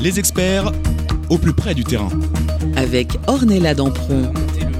Les experts au plus près du terrain. Avec Ornella Dampron.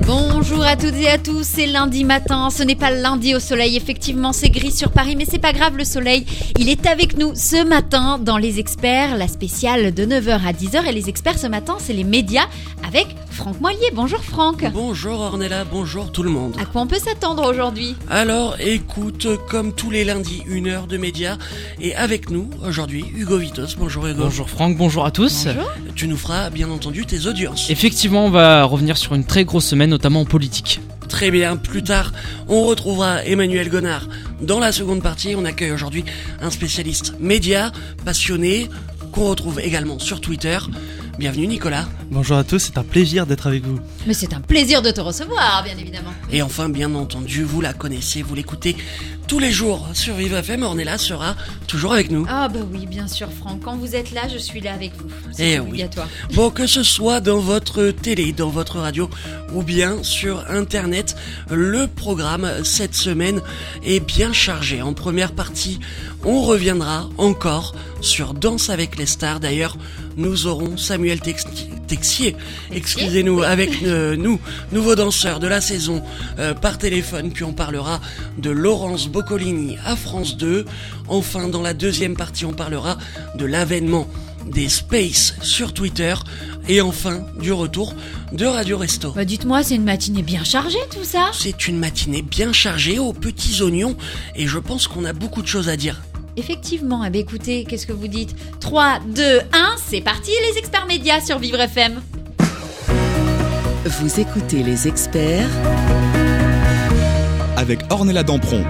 Bonjour à toutes et à tous, c'est lundi matin, ce n'est pas lundi au soleil, effectivement c'est gris sur Paris, mais c'est pas grave, le soleil, il est avec nous ce matin dans Les Experts, la spéciale de 9h à 10h, et les experts ce matin c'est les médias avec Franck Moilier. Bonjour Franck. Bonjour Ornella, bonjour tout le monde. À quoi on peut s'attendre aujourd'hui? Alors écoute, comme tous les lundis, une heure de médias, et avec nous aujourd'hui Hugo Vitos. Bonjour Hugo. Bonjour Franck, bonjour à tous. Bonjour. Tu nous feras bien entendu tes audiences. Effectivement, on va revenir sur une très grosse semaine, notamment en politique. Très bien, plus tard, on retrouvera Emmanuel Gonard. Dans la seconde partie, on accueille aujourd'hui un spécialiste média, passionné, qu'on retrouve également sur Twitter. Bienvenue Nicolas. Bonjour à tous, c'est un plaisir d'être avec vous. Mais c'est un plaisir de te recevoir, bien évidemment. Et enfin, bien entendu, vous la connaissez, vous l'écoutez tous les jours sur Vive FM. Ornella sera toujours avec nous. Ah bah oui, bien sûr Franck, quand vous êtes là, je suis là avec vous. Eh C'est oui. obligatoire. Bon, que ce soit dans votre télé, dans votre radio ou bien sur Internet, le programme cette semaine est bien chargé. En première partie, on reviendra encore sur Danse avec les stars. D'ailleurs, nous aurons Samuel Tex- Texier, excusez-nous, avec euh, nous, nouveau danseur de la saison euh, par téléphone. Puis on parlera de Laurence Boccolini à France 2. Enfin, dans la deuxième partie, on parlera de l'avènement des Space sur Twitter et enfin du retour de Radio Resto. Bah dites-moi, c'est une matinée bien chargée tout ça? C'est une matinée bien chargée aux petits oignons et je pense qu'on a beaucoup de choses à dire. Effectivement, eh bien, écoutez, qu'est-ce que vous dites? 3, 2, 1, c'est parti les experts médias sur Vivre FM. Vous écoutez les experts Avec Ornella Dampron.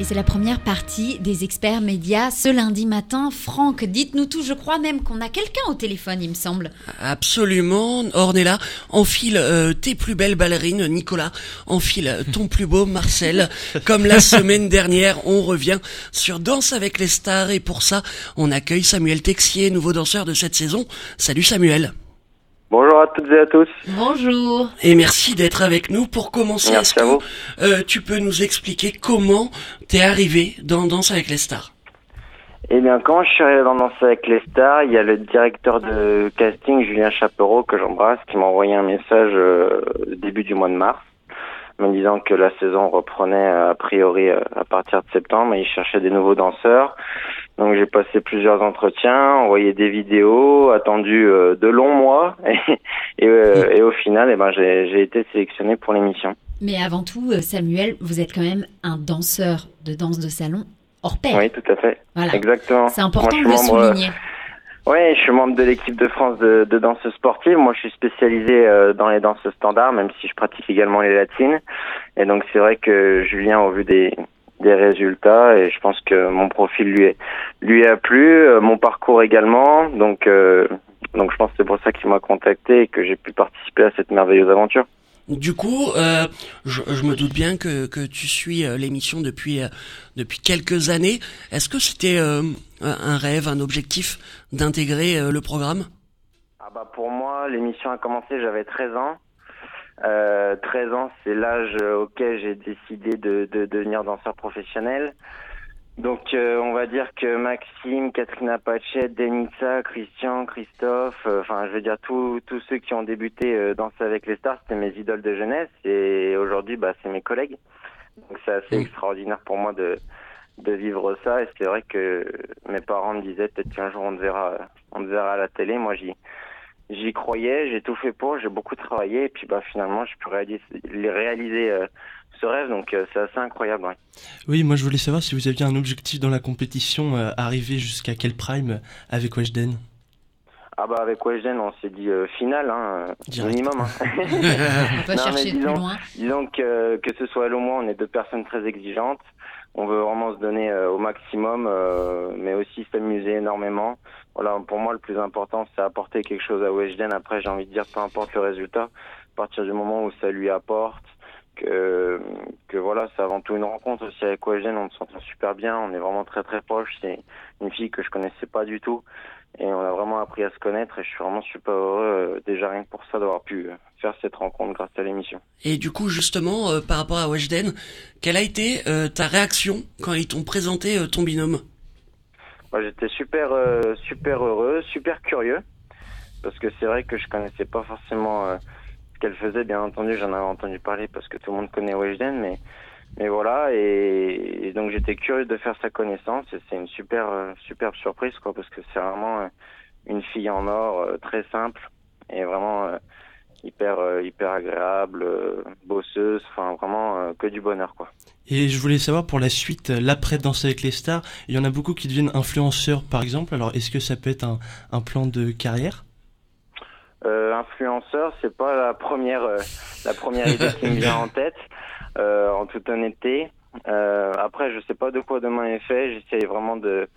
Et c'est la première partie des experts médias ce lundi matin. Franck, dites-nous tout, je crois même qu'on a quelqu'un au téléphone, il me semble. Absolument, Ornella, enfile euh, tes plus belles ballerines, Nicolas, enfile ton plus beau Marcel. Comme la semaine dernière, on revient sur Danse avec les stars et pour ça, on accueille Samuel Texier, nouveau danseur de cette saison. Salut Samuel. Bonjour à toutes et à tous. Bonjour. Et merci d'être avec nous. Pour commencer, Merci est-ce à vous. que euh, tu peux nous expliquer comment t'es arrivé dans Danse avec les stars? Eh bien, quand je suis arrivé dans Danser avec les stars, il y a le directeur de casting, Julien Chapereau, que j'embrasse, qui m'a envoyé un message euh, début du mois de mars, me disant que la saison reprenait euh, a priori euh, à partir de septembre et il cherchait des nouveaux danseurs. Donc j'ai passé plusieurs entretiens, envoyé des vidéos, attendu euh, de longs mois et, et, euh, et au final, eh ben, j'ai été sélectionné pour l'émission. Mais avant tout, Samuel, vous êtes quand même un danseur de danse de salon hors pair. Oui, tout à fait. Voilà. Exactement. C'est important Moi, de le membre, souligner. Oui, je suis membre de l'équipe de France de, de danse sportive. Moi, je suis spécialisé euh, dans les danses standards, même si je pratique également les latines. Et donc, c'est vrai que Julien, au vu des, des résultats, et je pense que mon profil lui, est, lui a plu, euh, mon parcours également. Donc, euh, donc, je pense que c'est pour ça qu'il m'a contacté et que j'ai pu participer à cette merveilleuse aventure. Du coup, euh, je, me doute bien que, que tu suis euh, l'émission depuis, euh, depuis quelques années. Est-ce que c'était un rêve, un objectif d'intégrer le programme? Ah bah pour moi, l'émission a commencé, j'avais 13 ans. Euh, 13 ans, c'est l'âge auquel j'ai décidé de, de devenir danseur professionnel. Donc euh, on va dire que Maxime, Katrina Pachet, Denitsa, Christian, Christophe, euh, enfin je veux dire tous tous ceux qui ont débuté euh, Danser avec les stars, c'était mes idoles de jeunesse et aujourd'hui bah c'est mes collègues. Donc c'est assez extraordinaire pour moi de de vivre ça et c'est vrai que mes parents me disaient peut-être qu'un jour on te verra on te verra à la télé. Moi j'y j'y croyais, j'ai tout fait pour, j'ai beaucoup travaillé et puis bah finalement je peux réaliser euh, ce rêve donc euh, c'est assez incroyable. ouais. Oui, moi je voulais savoir si vous aviez un objectif dans la compétition, euh, arriver jusqu'à quel prime avec Weshden? Ah bah avec Weshden on s'est dit euh, finale hein, minimum. Hein. On non, chercher mais plus disons- loin. Disons que que ce soit elle ou moi, on est deux personnes très exigeantes. On veut vraiment se donner euh, au maximum, euh, mais aussi s'amuser énormément. Voilà, pour moi, le plus important, c'est apporter quelque chose à Weshden. Après, j'ai envie de dire, peu importe le résultat, à partir du moment où ça lui apporte, que que voilà, c'est avant tout une rencontre aussi avec Weshden. On s'entend super bien, on est vraiment très très proches. C'est une fille que je connaissais pas du tout. Et on a vraiment appris à se connaître et je suis vraiment super heureux, euh, déjà rien que pour ça, d'avoir pu euh, faire cette rencontre grâce à l'émission. Et du coup, justement, euh, par rapport à Weshden, quelle a été ta réaction quand ils t'ont présenté ton binôme? J'étais super, euh, super heureux, super curieux, parce que c'est vrai que je connaissais pas forcément euh, ce qu'elle faisait. Bien entendu, j'en avais entendu parler parce que tout le monde connaît Weshden, mais mais voilà. Et, et donc j'étais curieux de faire sa connaissance. Et c'est une super, euh, superbe surprise, quoi, parce que c'est vraiment euh, une fille en or, euh, très simple et vraiment euh, hyper, euh, hyper agréable, euh, bosseuse. Enfin, vraiment euh, que du bonheur, quoi. Et je voulais savoir pour la suite, l'après Danser avec les stars, il y en a beaucoup qui deviennent influenceurs par exemple. Alors est-ce que ça peut être un, un plan de carrière? Euh, influenceur, c'est pas la première, euh, la première idée qui me vient en tête, euh, en toute honnêteté. Après, je sais pas de quoi demain est fait. J'essaye vraiment de,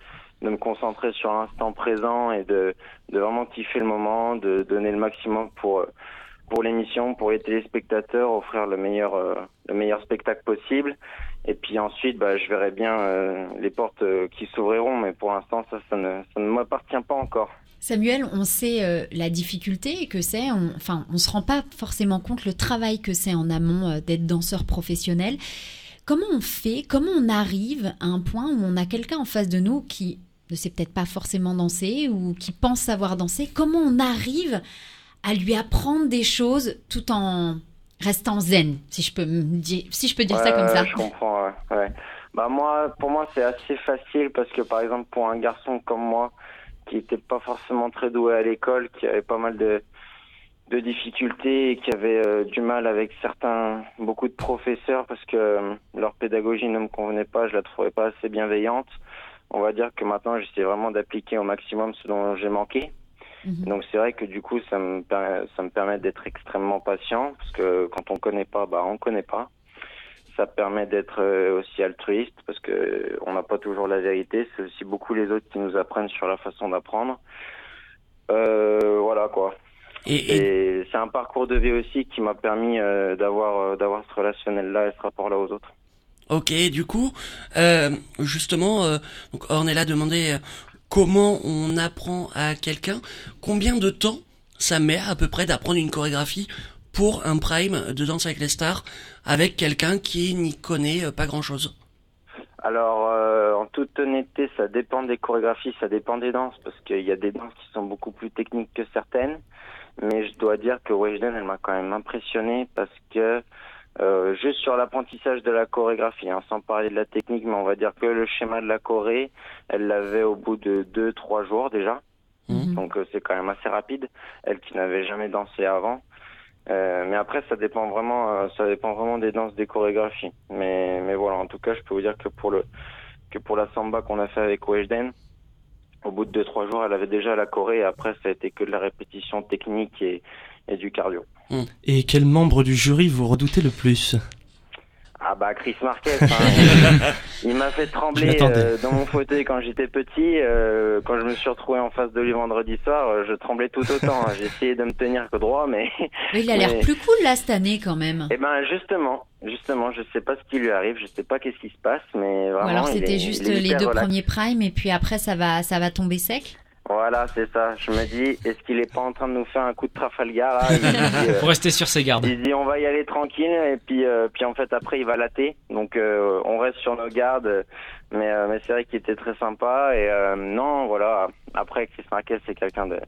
de me concentrer sur l'instant présent et de, de vraiment kiffer le moment, de donner le maximum pour pour l'émission, pour les téléspectateurs, offrir le meilleur euh, spectacle possible. Et puis ensuite, bah, je verrai bien euh, les portes euh, qui s'ouvriront, mais pour l'instant, ça, ne, ça ne m'appartient pas encore. Samuel, on sait la difficulté que c'est, enfin, on se rend pas forcément compte le travail que c'est en amont d'être danseur professionnel. Comment on fait, comment on arrive à un point où on a quelqu'un en face de nous qui ne sait peut-être pas forcément danser ou qui pense savoir danser? Comment on arrive à lui apprendre des choses tout en restant zen, si je peux, me dire, si je peux dire ça comme ça Je comprends, ouais, ouais. Bah moi, pour moi, c'est assez facile parce que par exemple, pour un garçon comme moi, qui était pas forcément très doué à l'école, qui avait pas mal de de difficultés et qui avait euh, du mal avec certains, beaucoup de professeurs parce que euh, leur pédagogie ne me convenait pas, je la trouvais pas assez bienveillante. On va dire que maintenant, j'essaie vraiment d'appliquer au maximum ce dont j'ai manqué. Mhm. Donc c'est vrai que du coup, ça me, ça me permet d'être extrêmement patient, parce que quand on connaît pas, bah on connaît pas. Ça permet d'être euh, aussi altruiste, parce que on n'a pas toujours la vérité. C'est aussi beaucoup les autres qui nous apprennent sur la façon d'apprendre. Euh, voilà quoi. Et, et- Et c'est un parcours de vie aussi qui m'a permis euh, d'avoir euh, d'avoir ce relationnel-là et ce rapport-là aux autres. ok, du coup, euh, justement, euh, donc Ornella demandait comment on apprend à quelqu'un, combien de temps ça met à peu près d'apprendre une chorégraphie pour un prime de Danse avec les stars avec quelqu'un qui n'y connaît euh, pas grand-chose? Alors, euh, en toute honnêteté, ça dépend des chorégraphies, ça dépend des danses, parce qu'il y a des danses qui sont beaucoup plus techniques que certaines. Mais je dois dire que Weshden, elle m'a quand même impressionné parce que euh, juste sur l'apprentissage de la chorégraphie, hein, sans parler de la technique, mais on va dire que le schéma de la choré, elle l'avait au bout de deux, trois jours déjà. Mhm. Donc euh, c'est quand même assez rapide. Elle qui n'avait jamais dansé avant. Euh, mais après, ça dépend vraiment, euh, ça dépend vraiment des danses, des chorégraphies. Mais, mais voilà, en tout cas, je peux vous dire que pour le, que pour la samba qu'on a fait avec Weshden, au bout de deux trois jours, elle avait déjà la choré. Et après, ça a été que de la répétition technique et, et du cardio. Et quel membre du jury vous redoutez le plus Ah bah Chris Marquez, hein, il, m'a fait trembler euh, dans mon fauteuil quand j'étais petit. euh, quand je me suis retrouvé en face de lui vendredi soir, euh, je tremblais tout autant. hein. J'ai essayé de me tenir que droit, mais Mais il a l'air Mais- plus cool là cette année quand même. Eh ben justement, justement, je sais pas ce qui lui arrive, je sais pas qu'est-ce qui se passe, mais vraiment. Ou alors c'était juste les deux relax. premiers primes et puis après ça va ça va tomber sec. Voilà, c'est ça. Je me dis, est-ce qu'il est pas en train de nous faire un coup de Trafalgar là il, dit, euh, Faut rester sur ses gardes. il dit, on va y aller tranquille et puis euh, puis en fait après il va latter, donc euh, on reste sur nos gardes. Mais euh, mais c'est vrai qu'il était très sympa et euh, non voilà. Après Chris Marquez c'est quelqu'un de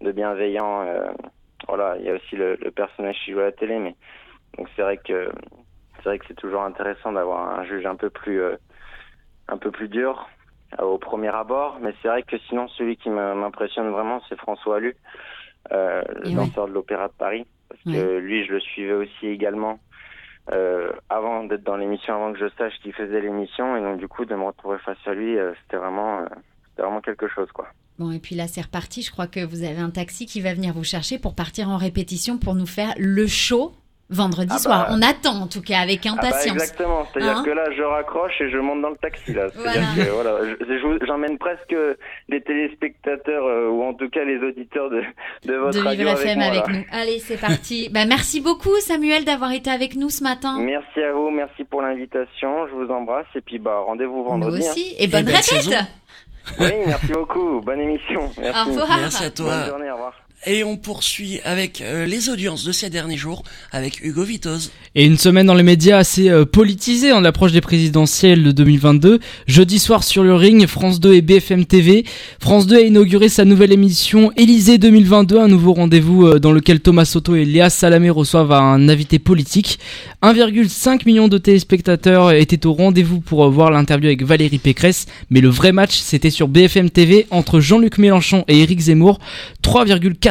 de bienveillant. euh, voilà, il y a aussi le, le personnage qui joue à la télé, mais donc c'est vrai que c'est vrai que c'est toujours intéressant d'avoir un juge un peu plus euh, un peu plus dur au premier abord, mais c'est vrai que sinon celui qui m'impressionne vraiment c'est François Allu, euh, le danseur de l'Opéra de Paris, parce que lui je le suivais aussi également euh, avant d'être dans l'émission, avant que je sache qu'il faisait l'émission, et donc du coup de me retrouver face à lui, euh, c'était vraiment euh, c'était vraiment quelque chose quoi. Bon et puis là c'est reparti. Je crois que vous avez un taxi qui va venir vous chercher pour partir en répétition pour nous faire le show vendredi Ah soir. bah. On attend en tout cas avec Ah bah, impatience. exactement, c'est-à-dire Hein que là je raccroche et je monte dans le taxi là. C'est-à-dire Voilà. je- j'emmène presque des téléspectateurs euh, ou en tout cas les auditeurs de, de votre de radio avec FM moi, avec nous. Allez, c'est parti. bah, merci beaucoup Samuel d'avoir été avec nous ce matin. Merci à vous, merci pour l'invitation, je vous embrasse et puis bah rendez-vous Nous vendredi. hein. aussi. Et bonne belle répète. saison. Oui, merci beaucoup, bonne émission. Merci. Au revoir. Merci à toi. Bonne journée, au revoir. Et on poursuit avec euh, les audiences de ces derniers jours avec Hugo Vitoz. Et une semaine dans les médias assez euh, politisée en approche des présidentielles de 2022. Jeudi soir sur le ring, France 2 et BFM TV. France 2 a inauguré sa nouvelle émission Élysée 2022, un nouveau rendez-vous euh, dans lequel Thomas Soto et Léa Salamé reçoivent un invité politique. 1,5 million de téléspectateurs étaient au rendez-vous pour euh, voir l'interview avec Valérie Pécresse, mais le vrai match c'était sur BFM TV entre Jean-Luc Mélenchon et Éric Zemmour.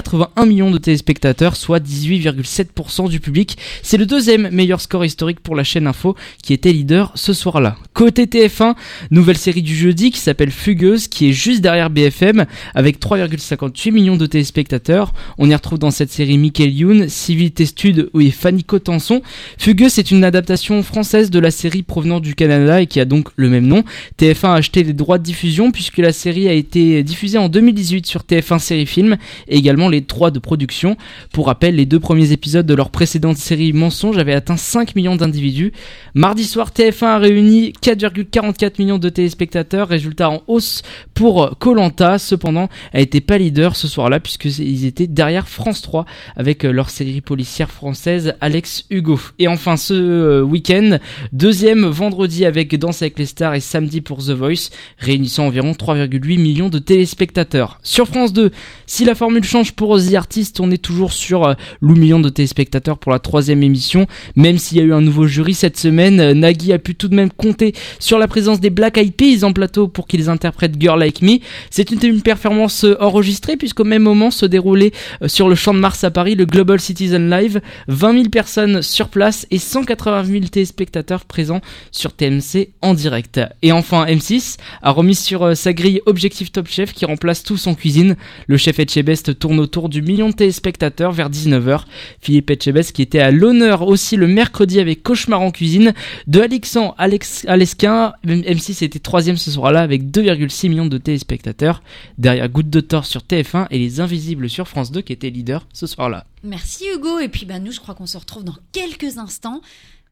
3,81 millions de téléspectateurs, soit 18,7% du public. C'est le deuxième meilleur score historique pour la chaîne Info qui était leader ce soir-là. Côté TF1, nouvelle série du jeudi qui s'appelle Fugueuse qui est juste derrière BFM avec 3,58 millions de téléspectateurs. On y retrouve dans cette série Michael Youn, Civilité Stud et Fanny Cotenson. Fugueuse c'est une adaptation française de la série provenant du Canada et qui a donc le même nom. TF1 a acheté les droits de diffusion puisque la série a été diffusée en 2018 sur TF1 Série Film et également les droits de production. Pour rappel, les deux premiers épisodes de leur précédente série Mensonge avaient atteint 5 millions d'individus. Mardi soir, TF1 a réuni 4,44 millions de téléspectateurs, résultat en hausse pour Colanta. Cependant, a été pas leader ce soir-là puisqu'ils étaient derrière France 3 avec leur série policière française Alex Hugo. Et enfin, ce euh, week-end, deuxième vendredi avec Danse avec les stars et samedi pour The Voice, réunissant environ 3,8 millions de téléspectateurs. Sur France 2, si la formule change pour The Artist, on est toujours sur euh, le million de téléspectateurs pour la troisième émission. Même s'il y a eu un nouveau jury cette semaine, euh, Nagui a pu tout de même compter sur la présence des Black Eyed Peas en plateau pour qu'ils interprètent Girl Like Me. C'est une, performance euh, enregistrée puisqu'au même moment se déroulait sur le champ de Mars à Paris le Global Citizen Live. 20 000 personnes sur place et 180 000 téléspectateurs présents sur TMC en direct. Et enfin, M6 a remis sur sa grille Objectif Top Chef qui remplace tous en cuisine. Le chef Etchebest tourne autour du million de téléspectateurs vers 19h. Philippe Etchebest qui était à l'honneur aussi le mercredi avec Cauchemar en cuisine. De Alexandre Alex, Alesquin, M6 était troisième ce soir-là avec 2,6 millions de téléspectateurs. Derrière Goutte de Thor sur TF1 et Les Invisibles sur France 2 qui étaient leaders ce soir-là. Merci Hugo. Et puis bah, nous, je crois qu'on se retrouve dans quelques instants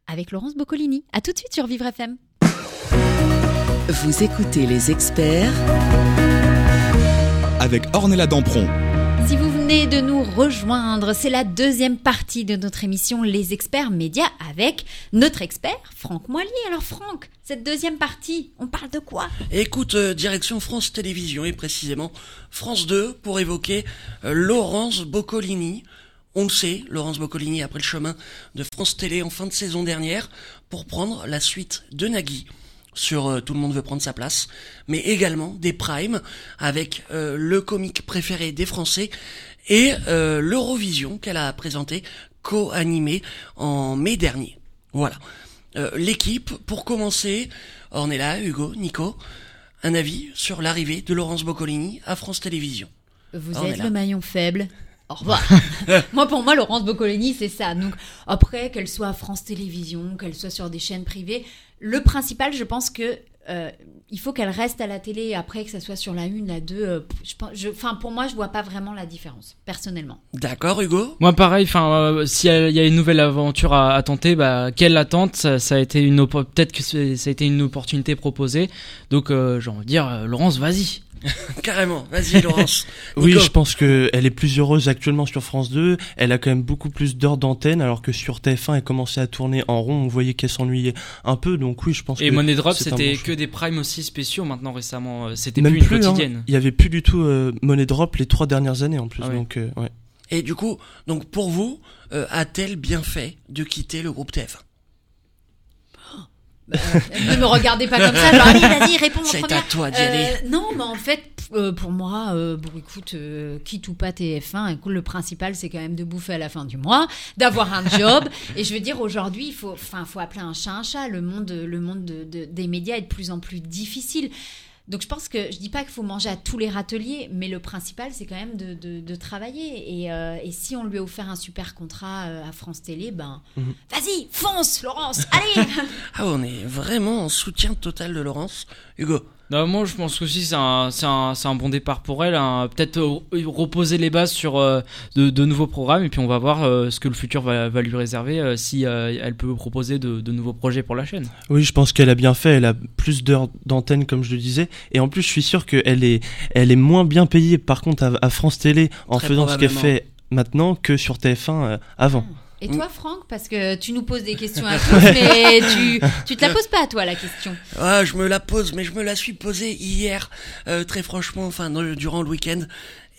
avec Laurence Boccolini. À tout de suite sur Vivre FM. Vous écoutez les experts avec Ornella Dampron. Si vous venez de nous rejoindre, c'est la deuxième partie de notre émission Les experts médias avec notre expert Franck Moilier. Alors Franck, cette deuxième partie, on parle de quoi? Écoute, euh, direction France Télévisions et précisément France 2 pour évoquer euh, Laurence Boccolini. On le sait, Laurence Boccolini a pris le chemin de France Télé en fin de saison dernière pour prendre la suite de Nagui sur euh, Tout le monde veut prendre sa place, mais également des primes avec euh, le comique préféré des Français et euh, l'Eurovision qu'elle a présenté co-animé en mai dernier. Voilà. Euh, L'équipe, pour commencer, on est là, Hugo, Nico, un avis sur l'arrivée de Laurence Boccolini à France Télévisions. Vous Ah, on êtes le maillon faible. Au revoir. moi, pour moi, Laurence Boccolini, c'est ça. Donc, après, qu'elle soit à France Télévisions, qu'elle soit sur des chaînes privées, le principal, je pense que euh, il faut qu'elle reste à la télé. Après, que ça soit sur la une, la deux, euh, je pense, je, enfin, pour moi, je vois pas vraiment la différence, personnellement. D'accord, Hugo? Moi pareil, enfin euh, si il y a une nouvelle aventure à, à tenter, bah quelle attente? Ça, ça a été une peut-être que ça a été une opportunité proposée. Donc euh, j'ai envie de dire euh, Laurence, vas-y. Carrément, vas-y Laurence. Oui, Nico. je pense que elle est plus heureuse actuellement sur France 2. Elle a quand même beaucoup plus d'heures d'antenne, alors que sur TF1, elle commençait à tourner en rond. On voyait qu'elle s'ennuyait un peu. Donc oui, je pense Et que Money Drop, c'est un c'était bon que des primes aussi spéciaux maintenant récemment. euh, C'était même plus une plus. hein. quotidienne. Il y avait plus du tout euh, Money Drop les trois dernières années en plus. Ah ouais. Donc euh, ouais. Et du coup, donc pour vous, euh, a-t-elle bien fait de quitter le groupe TF1 ne me regardez pas comme ça, genre, allez, vas-y, réponds en C'est première. à toi d'y aller. Euh, non, mais en fait, euh, pour moi, euh, bon, écoute, euh, quitte ou pas TF1, écoute, le principal, c'est quand même de bouffer à la fin du mois, d'avoir un job. et je veux dire, aujourd'hui, il faut, enfin, faut appeler un chat un chat. Le monde, le monde de- de- des médias est de plus en plus difficile. Donc je pense que je dis pas qu'il faut manger à tous les râteliers, mais le principal c'est quand même de, de- de travailler. Et, euh, et si on lui a offert un super contrat euh, à France Télé, ben Mhm. vas-y, fonce, Laurence, allez. Ah, on est vraiment en soutien total de Laurence. Hugo Non, moi je pense aussi c'est un, c'est un, c'est un bon départ pour elle. hein. Peut-être euh, reposer les bases sur euh, de, de nouveaux programmes et puis on va voir euh, ce que le futur va, va lui réserver euh, si euh, elle peut proposer de, de nouveaux projets pour la chaîne. Oui, je pense qu'elle a bien fait. Elle a plus d'heures d'antenne, comme je le disais. Et en plus, je suis sûr qu'elle est, elle est moins bien payée, par contre, à, à France Télé en Très faisant ce qu'elle fait maintenant que sur TF1 euh, avant. Et toi, Franck, parce que tu nous poses des questions à tous, mais tu, tu te la poses pas à toi la question. Ah, je me la pose, mais je me la suis posée hier, euh, très franchement, enfin dans durant le week-end,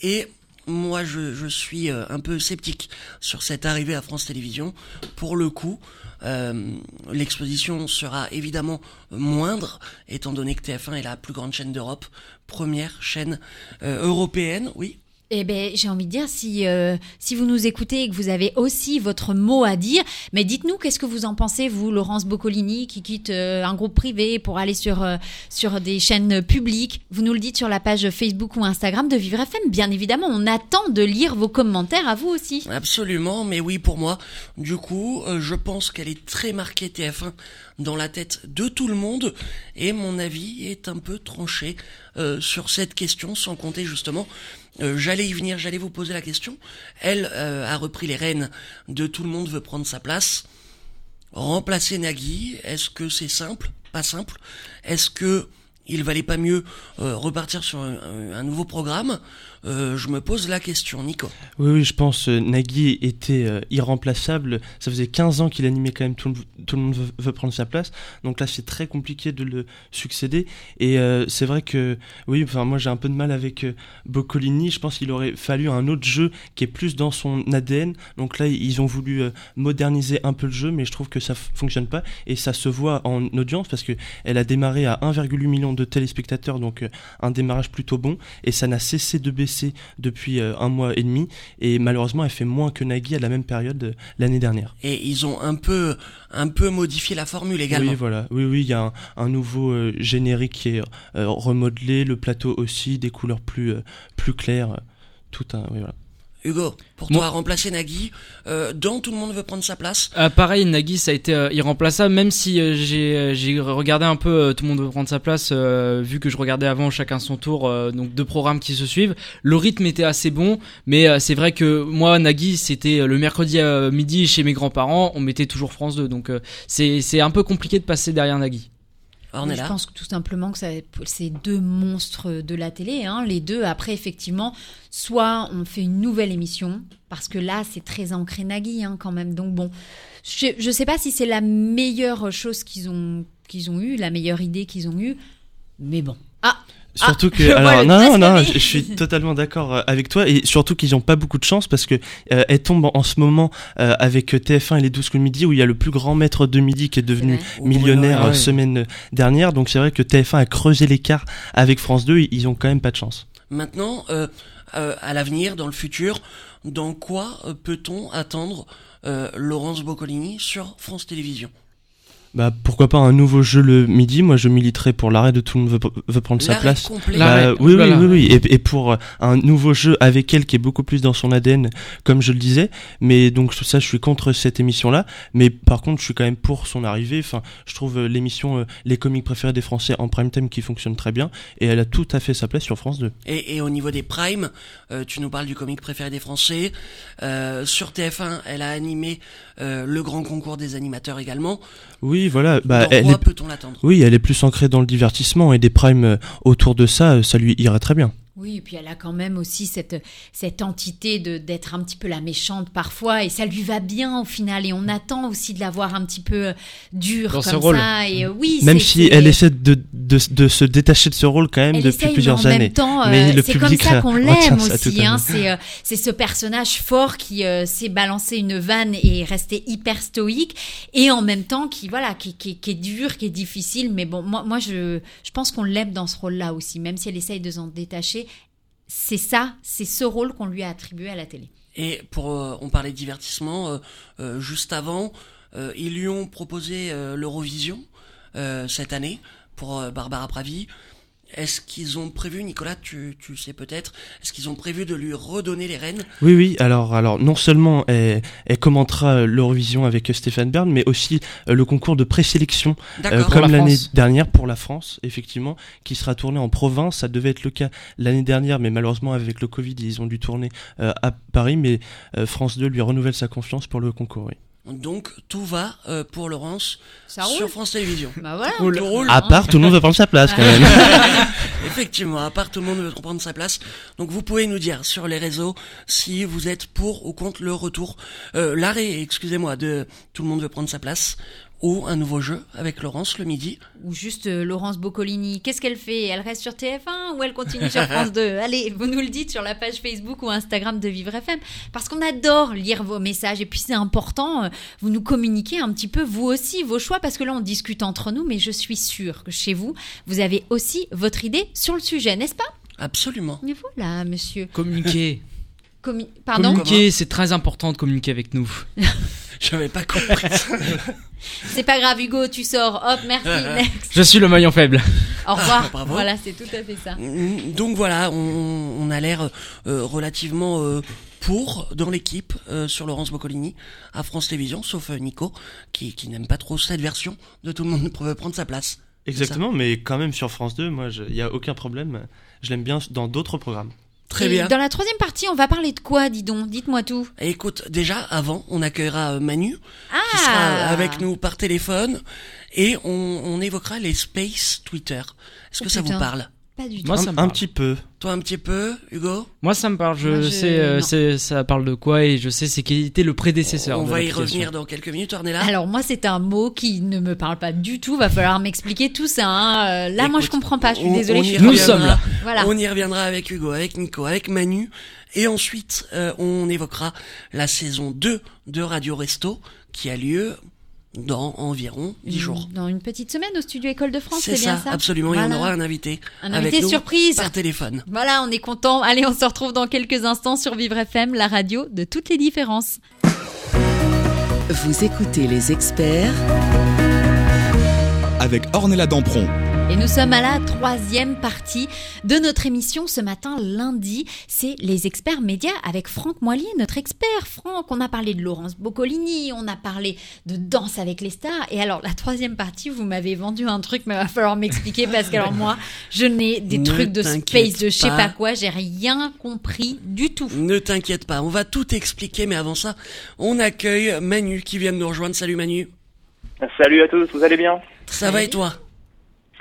et moi je, je suis euh, un peu sceptique sur cette arrivée à France Télévisions. Pour le coup, euh, l'exposition sera évidemment moindre, étant donné que TF1 est la plus grande chaîne d'Europe, première chaîne euh, européenne, oui. Eh ben, j'ai envie de dire, si, euh, si vous nous écoutez et que vous avez aussi votre mot à dire, mais dites-nous qu'est-ce que vous en pensez, vous, Laurence Boccolini, qui quitte euh, un groupe privé pour aller sur, euh, sur des chaînes publiques? Vous nous le dites sur la page Facebook ou Instagram de Vivre FM. Bien évidemment, on attend de lire vos commentaires à vous aussi. Absolument, mais oui pour moi. Du coup, euh, je pense qu'elle est très marquée TF1 dans la tête de tout le monde et mon avis est un peu tranché euh, sur cette question, sans compter justement, euh, j'allais y venir, j'allais vous poser la question. Elle euh, a repris les rênes de tout le monde veut prendre sa place. Remplacer Nagui, est-ce que c'est simple? Pas simple. Est-ce que il valait pas mieux euh, repartir sur un, un nouveau programme? Euh, Je me pose la question, Nico. Oui, oui, je pense euh, Nagui était euh, irremplaçable. Ça faisait 15 ans qu'il animait quand même tout le, monde veut, veut prendre sa place. Donc là, c'est très compliqué de le succéder. Et euh, c'est vrai que, oui, enfin, moi j'ai un peu de mal avec Boccolini. Je pense qu'il aurait fallu un autre jeu qui est plus dans son ADN. Donc là, ils ont voulu moderniser un peu le jeu, mais je trouve que ça fonctionne pas. Et ça se voit en audience parce que elle a démarré à 1,8 million de téléspectateurs, donc un démarrage plutôt bon. Et ça n'a cessé de baisser depuis euh, un mois et demi. Et malheureusement, elle fait moins que Nagui à la même période euh, l'année dernière. Et ils ont un peu, un peu modifié la formule également. Oui, voilà. Oui, oui, il y a un, un nouveau euh, générique qui est euh, remodelé, le plateau aussi, des couleurs plus, euh, plus claires. Tout un, oui, voilà. Hugo, pour Moi- toi, remplacer Nagui, euh, dans tout le monde veut prendre sa place. Ah, pareil, Nagui, ça a été euh, irremplaçable, même si euh, j'ai euh, j'ai regardé un peu euh, Tout le monde veut prendre sa place, euh, vu que je regardais avant chacun son tour, euh, donc deux programmes qui se suivent. Le rythme était assez bon, mais euh, c'est vrai que moi, Nagui, c'était euh, le mercredi à midi chez mes grands-parents, on mettait toujours France 2, donc euh, c'est c'est un peu compliqué de passer derrière Nagui. Je pense que tout simplement que c'est deux monstres de la télé. Hein. Les deux, après, effectivement, soit on fait une nouvelle émission, parce que là, c'est très ancré Nagui hein, quand même. Donc bon, je ne sais pas si c'est la meilleure chose qu'ils ont, qu'ils ont eue, la meilleure idée qu'ils ont eue, mais bon. Ah, Surtout Ah, que, alors non, non, non, je, je suis totalement d'accord euh, avec toi et surtout qu'ils n'ont pas beaucoup de chance parce que euh, elle tombe en, en ce moment euh, avec TF1 et les 12 coups de midi où il y a le plus grand maître de midi qui est devenu millionnaire Ouais. euh, semaine dernière. Donc c'est vrai que TF1 a creusé l'écart avec France 2. Ils, ils ont quand même pas de chance. Maintenant, euh, euh, à l'avenir, dans le futur, dans quoi euh, peut-on attendre euh, Laurence Boccolini sur France Télévisions? Bah pourquoi pas un nouveau jeu le midi Moi je militerai pour l'arrêt de tout le monde veut, veut prendre sa place. Bah, oui, oui, Voilà. oui, oui, et, et pour euh, un nouveau jeu avec elle qui est beaucoup plus dans son ADN, comme je le disais. Mais donc ça, je suis contre cette émission-là. Mais par contre, je suis quand même pour son arrivée. Enfin, je trouve euh, l'émission euh, Les comiques préférés des Français en prime time qui fonctionne très bien, et elle a tout à fait sa place sur France 2. Et, et au niveau des primes, euh, tu nous parles du comique préféré des Français. Euh, sur TF1, elle a animé euh, le grand concours des animateurs également. Oui, voilà. Bah, dans elle quoi est, peut-on l'attendre? Oui, elle est plus ancrée dans le divertissement et des primes euh, autour de ça, euh, ça lui irait très bien. Oui, et puis elle a quand même aussi cette, cette entité de d'être un petit peu la méchante parfois, et ça lui va bien au final, et on attend aussi de la voir un petit peu euh, dure Dans comme ce rôle. ça. Et euh, oui, Même si elle essaie de, de, de se détacher de ce rôle quand même elle depuis essaye, plusieurs mais en années. Même temps, euh, Mais c'est comme public ça qu'on l'aime aussi. Hein, c'est euh, c'est ce personnage fort qui sait balancer une vanne et rester hyper stoïque, et en même temps qui voilà, qui, qui, qui est dur, qui est difficile. Mais bon, moi, moi je, je pense qu'on l'aime dans ce rôle-là aussi, même si elle essaye de s'en détacher. C'est ça, c'est ce rôle qu'on lui a attribué à la télé. Et pour, euh, on parlait divertissement euh, euh, juste avant, ils lui ont proposé l'Eurovision cette année pour Barbara Pravi. Est-ce qu'ils ont prévu, Nicolas, tu, tu sais peut-être, est-ce qu'ils ont prévu de lui redonner les rênes? Oui, oui. Alors, alors, non seulement elle, elle commentera l'Eurovision avec Stéphane Bern, mais aussi euh, le concours de présélection, euh, comme l'année France. dernière pour la France, effectivement, qui sera tourné en province. Ça devait être le cas l'année dernière, mais malheureusement avec le Covid, ils ont dû tourner euh, à Paris. Mais euh, France 2 lui renouvelle sa confiance pour le concours. Oui. Donc tout va euh, pour Laurence Ça roule. sur France Télévisions. Bah voilà. Tout roule. À part, tout le monde veut prendre sa place quand même. Effectivement, à part tout le monde veut prendre sa place. Donc vous pouvez nous dire sur les réseaux si vous êtes pour ou contre le retour, euh, l'arrêt, excusez-moi, de tout le monde veut prendre sa place ou un nouveau jeu avec Laurence le midi. Ou juste euh, Laurence Boccolini. Qu'est-ce qu'elle fait? Elle reste sur TF1 ou elle continue sur France 2 Allez, vous nous le dites sur la page Facebook ou Instagram de Vivre FM. Parce qu'on adore lire vos messages. Et puis c'est important, euh, vous nous communiquez un petit peu vous aussi vos choix. Parce que là, on discute entre nous. Mais je suis sûre que chez vous, vous avez aussi votre idée sur le sujet, n'est-ce pas? Absolument. Mais voilà, monsieur. Communiquer. Commu- Pardon? Communiquer, c'est très important de communiquer avec nous. J'avais pas compris. C'est pas grave, Hugo, tu sors. Hop, merci, next. Je suis le maillon faible. Au revoir. Bravo. Voilà, c'est tout à fait ça. Mm, Donc voilà, on, on a l'air euh, relativement euh, pour dans l'équipe euh, sur Laurence Boccolini à France Télévisions, sauf euh, Nico qui, qui n'aime pas trop cette version de tout le monde veut prendre sa place. Exactement, mais quand même sur France 2, moi, il n'y a aucun problème. Je l'aime bien dans d'autres programmes. Très Et bien. Dans la troisième partie, on va parler de quoi, dis donc? Dites-moi tout. Écoute, déjà avant, on accueillera euh, Manu Ah qui sera euh, avec nous par téléphone et on, on évoquera les space Twitter. Est-ce Oh, que ça putain. vous parle? Pas du tout. Moi, un, ça me un parle. petit peu. Toi un petit peu, Hugo? Moi, ça me parle. Je, Moi, je- sais, euh, non. c'est- ça parle de quoi et je sais c'est qui était le prédécesseur. On de va y l'application. revenir dans quelques minutes, Ornella. Alors moi, c'est un mot qui ne me parle pas du tout. Va falloir m'expliquer tout ça. hein. Euh, Là, moi, je Écoute, comprends pas. Je suis on- désolée. on je suis Nous reviendra. sommes là. Voilà. On y reviendra avec Hugo, avec Nico, avec Manu. Et ensuite, euh, on évoquera la saison 2 de Radio Resto qui a lieu dans environ 10 jours. Dans une petite semaine au studio École de France, C'est bien ça, ça absolument. Et Voilà. on aura un invité. Un avec invité nous surprise. Par téléphone. Voilà, on est content. Allez, on se retrouve dans quelques instants sur Vivre FM, la radio de toutes les différences. Vous écoutez les experts avec Ornella Dampron. Et nous sommes à la troisième partie de notre émission ce matin, lundi. C'est les experts médias avec Franck Moilier, notre expert. Franck, on a parlé de Laurence Boccolini, on a parlé de danse avec les stars. Et alors, la troisième partie, vous m'avez vendu un truc, mais il va falloir m'expliquer parce que alors moi, je n'ai des Ne trucs de t'inquiète space, de je sais pas. pas quoi, j'ai rien compris du tout. Ne t'inquiète pas, on va tout expliquer, mais avant ça, on accueille Manu qui vient de nous rejoindre. Salut Manu. Salut à tous, vous allez bien? Ça va et toi?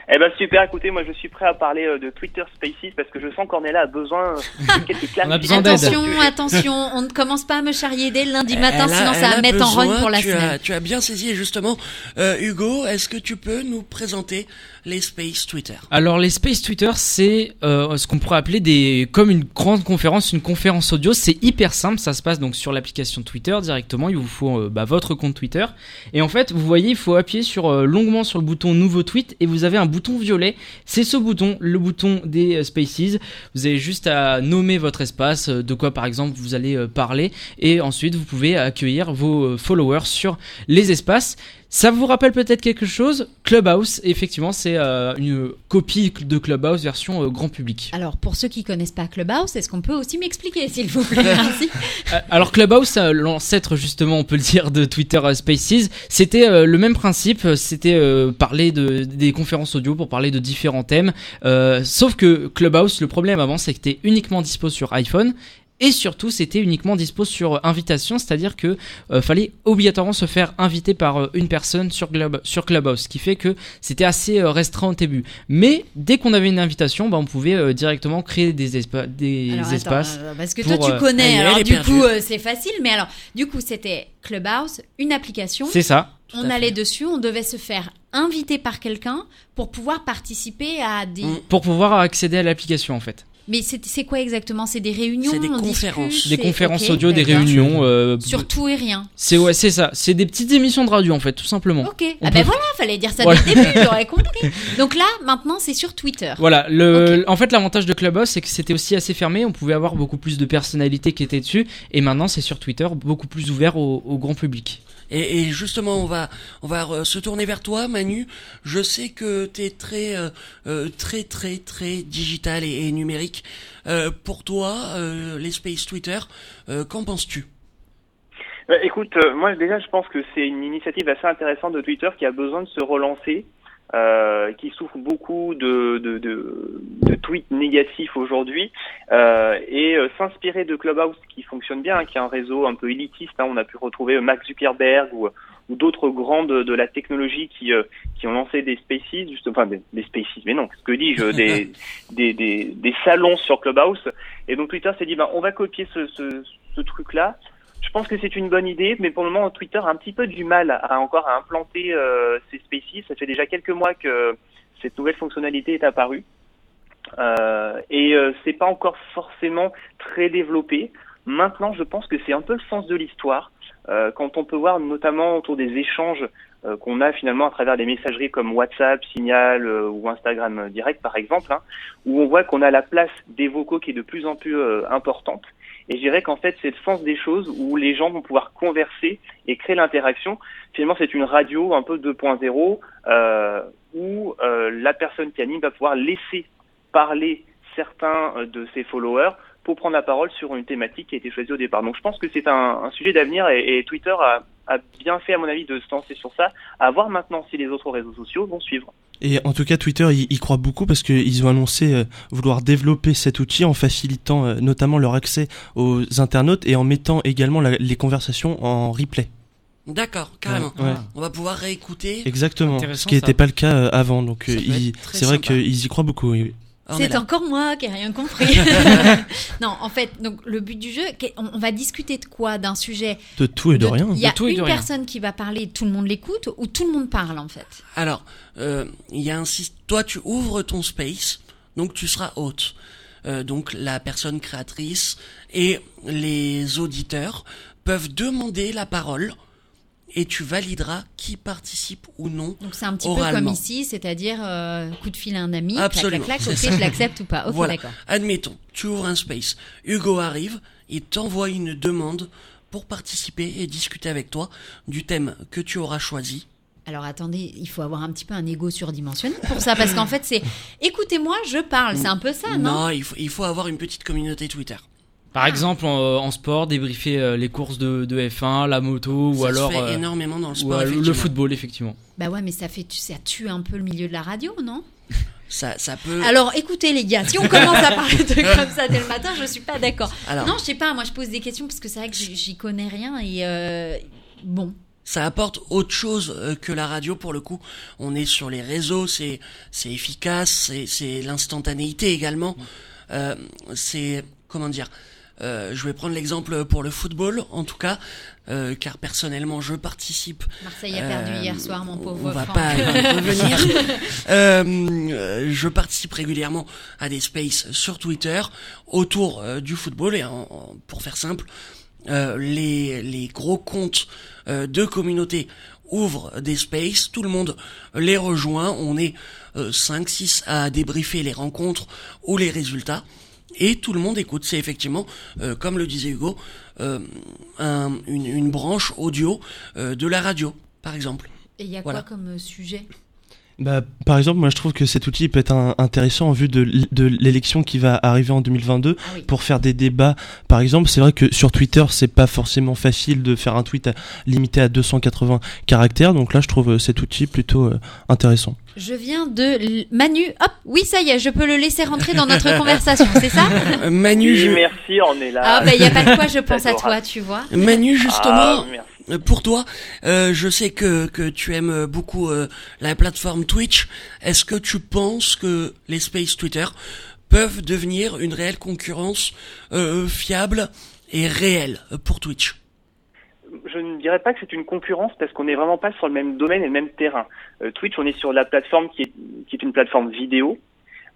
Eh ben super, écoutez, moi je suis prêt à parler euh, de Twitter Spaces parce que je sens qu'Ornella a besoin euh, de quelques classes. On a besoin d'aide. Attention, attention, on ne commence pas à me charrier dès le lundi matin, Elle a- sinon ça va mettre en rogne pour la tu semaine. As, tu as bien saisi et justement, euh, Hugo, est-ce que tu peux nous présenter les Space Twitter Alors les Space Twitter, c'est euh, ce qu'on pourrait appeler des comme une grande conférence, une conférence audio. C'est hyper simple, ça se passe donc sur l'application Twitter directement. Il vous faut euh, bah, votre compte Twitter et en fait, vous voyez, il faut appuyer sur euh, longuement sur le bouton nouveau tweet et vous avez un bouton violet. C'est ce bouton, le bouton des Spaces. Vous avez juste à nommer votre espace, de quoi par exemple vous allez parler et ensuite vous pouvez accueillir vos followers sur les espaces. Ça vous rappelle peut-être quelque chose? Clubhouse, effectivement, c'est euh, une copie de Clubhouse version euh, grand public. Alors, pour ceux qui connaissent pas Clubhouse, est-ce qu'on peut aussi m'expliquer, s'il vous plaît? Merci. Euh, Alors Clubhouse, l'ancêtre justement, on peut le dire, de Twitter Spaces. C'était le même principe, c'était parler de des conférences audio pour parler de différents thèmes. Sauf que Clubhouse, le problème avant, c'est que c'était uniquement dispo sur iPhone. Et surtout, c'était uniquement dispo sur invitation, c'est-à-dire que euh, fallait obligatoirement se faire inviter par euh, une personne sur, Club, sur Clubhouse, ce qui fait que c'était assez euh, restreint au début. Mais dès qu'on avait une invitation, bah, on pouvait directement créer des, espa- des Alors, attends, espaces. euh, parce que pour, toi, tu connais, alors du coup, c'est facile, mais alors, du coup, c'était Clubhouse, une application. C'est ça. On allait fait. dessus, on devait se faire inviter par quelqu'un pour pouvoir participer à des. Pour pouvoir accéder à l'application en fait. Mais c'est c'est quoi exactement? C'est des réunions C'est des on conférences. discute, Des conférences audio, des réunions. euh, Sur tout et rien. C'est ouais, c'est ça. C'est des petites émissions de radio en fait, tout simplement. Ok. On ah ben peut- voilà, fallait dire ça Voilà. dès le début, j'aurais compris. Donc là, maintenant, c'est sur Twitter. Voilà, le, en fait l'avantage de Clubhouse c'est que c'était aussi assez fermé, on pouvait avoir beaucoup plus de personnalités qui étaient dessus, et maintenant c'est sur Twitter beaucoup plus ouvert au, au grand public. Et, et justement, on va, on va euh, se tourner vers toi, Manu. Je sais que tu es très, euh, euh, très, très, très digital et, et numérique. Euh, pour toi, euh, les Space Twitter, euh, qu'en penses-tu? Écoute, moi déjà je pense que c'est une initiative assez intéressante de Twitter qui a besoin de se relancer, qui souffre beaucoup de, tweets négatifs aujourd'hui, et s'inspirer de Clubhouse qui fonctionne bien, hein, qui est un réseau un peu élitiste. hein. on a pu retrouver Max Zuckerberg ou, ou d'autres grands de, de la technologie qui, euh, qui ont lancé des spaces, justement, enfin des, des spaces, mais non, ce que dis-je, des, des, des, des salons sur Clubhouse. Et donc Twitter s'est dit, ben, on va copier ce, ce, ce truc-là. Je pense que c'est une bonne idée, mais pour le moment, Twitter a un petit peu du mal à encore à implanter euh, ces spaces. Ça fait déjà quelques mois que cette nouvelle fonctionnalité est apparue. Euh, et euh, c'est pas encore forcément très développé. Maintenant, je pense que c'est un peu le sens de l'histoire. Euh, quand on peut voir notamment autour des échanges euh, qu'on a finalement à travers des messageries comme WhatsApp, Signal euh, ou Instagram Direct par exemple, hein, où on voit qu'on a la place des vocaux qui est de plus en plus importante. Et je dirais qu'en fait, c'est le sens des choses où les gens vont pouvoir converser et créer l'interaction. Finalement, c'est une radio un peu 2.0 euh, où euh, la personne qui anime va pouvoir laisser parler certains de ses followers pour prendre la parole sur une thématique qui a été choisie au départ. Donc je pense que c'est un, un sujet d'avenir et, et Twitter a, a bien fait, à mon avis, de se lancer sur ça. À voir maintenant si les autres réseaux sociaux vont suivre. Et en tout cas, Twitter y, y croit beaucoup parce qu'ils ont annoncé euh, vouloir développer cet outil en facilitant euh, notamment leur accès aux internautes et en mettant également la- les conversations en replay. D'accord, carrément. Ouais, ouais. On va pouvoir réécouter. Exactement. Ce qui n'était pas le cas euh, avant. Donc c'est vrai qu'ils y croient beaucoup. oui, C'est encore moi qui ai rien compris. non, en fait, donc le but du jeu, on, va discuter de quoi? D'un sujet. De tout et de, rien. Il y a tout une rien. personne qui va parler, tout le monde l'écoute, ou tout le monde parle en fait? Alors, euh, il y a un Toi, tu ouvres ton space, donc tu seras hôte. Euh, donc la personne créatrice et les auditeurs peuvent demander la parole et tu valideras qui participe ou non. Donc c'est un petit peu comme ici, c'est-à-dire euh, coup de fil à un ami, Absolument, clac, clac, c'est clac, ok, je l'accepte ou pas. Ok, voilà. d'accord. Admettons, tu ouvres un space. Hugo arrive, il t'envoie une demande pour participer et discuter avec toi du thème que tu auras choisi. Alors attendez, il faut avoir un petit peu un ego surdimensionné pour ça, parce qu'en fait c'est écoutez-moi, je parle, c'est un peu ça, non, il faut, il faut avoir une petite communauté Twitter. Par exemple, en, en sport, débriefer euh, les courses de, de F1, la moto, ou Ça alors se fait euh, énormément dans le ou, sport. euh, le football, effectivement. Bah ouais, mais ça fait, ça tue un peu le milieu de la radio, non? Ça, ça peut. Alors écoutez les gars, si on commence à parler de comme ça dès le matin, je suis pas d'accord. Alors, Non, je sais pas, moi je pose des questions parce que c'est vrai que j'y connais rien et euh, bon. ça apporte autre chose euh, que la radio pour le coup. On est sur les réseaux, c'est c'est efficace, c'est c'est l'instantanéité également. Euh, c'est comment dire? Euh, je vais prendre l'exemple pour le football, en tout cas, euh, car personnellement je participe. Marseille a perdu Euh, hier soir, mon pauvre On va Franck. pas y revenir. Euh, euh, je participe régulièrement à des spaces sur Twitter autour euh, du football et en- en- pour faire simple, euh, les, les gros comptes euh, de communauté ouvrent des spaces, tout le monde les rejoint, on est 5-6 à débriefer les rencontres ou les résultats. Et tout le monde écoute. C'est effectivement, euh, comme le disait Hugo, euh, un- une, une branche audio euh, de la radio, par exemple. Et il y a Voilà. quoi comme sujet? Bah, par exemple, moi je trouve que cet outil peut être un- intéressant en vue de, l- de l'élection qui va arriver en 2022 Ah oui. pour faire des débats. Par exemple, c'est vrai que sur Twitter, c'est pas forcément facile de faire un tweet à- limité à 280 caractères, donc là je trouve euh, cet outil plutôt euh, intéressant. Je viens de Manu. Hop, oui, ça y est, je peux le laisser rentrer dans notre conversation, c'est ça? Manu, Oui, je- merci, on est là. Ah bah il y a pas de quoi, je pense à toi, tu vois. Manu, justement, Ah, merci. Euh, pour toi, euh, je sais que, que tu aimes euh, beaucoup euh, la plateforme Twitch. Est-ce que tu penses que les spaces Twitter peuvent devenir une réelle concurrence euh, fiable et réelle euh, pour Twitch? Je ne dirais pas que c'est une concurrence parce qu'on n'est vraiment pas sur le même domaine et le même terrain. Twitch, on est sur la plateforme qui est, qui est une plateforme vidéo,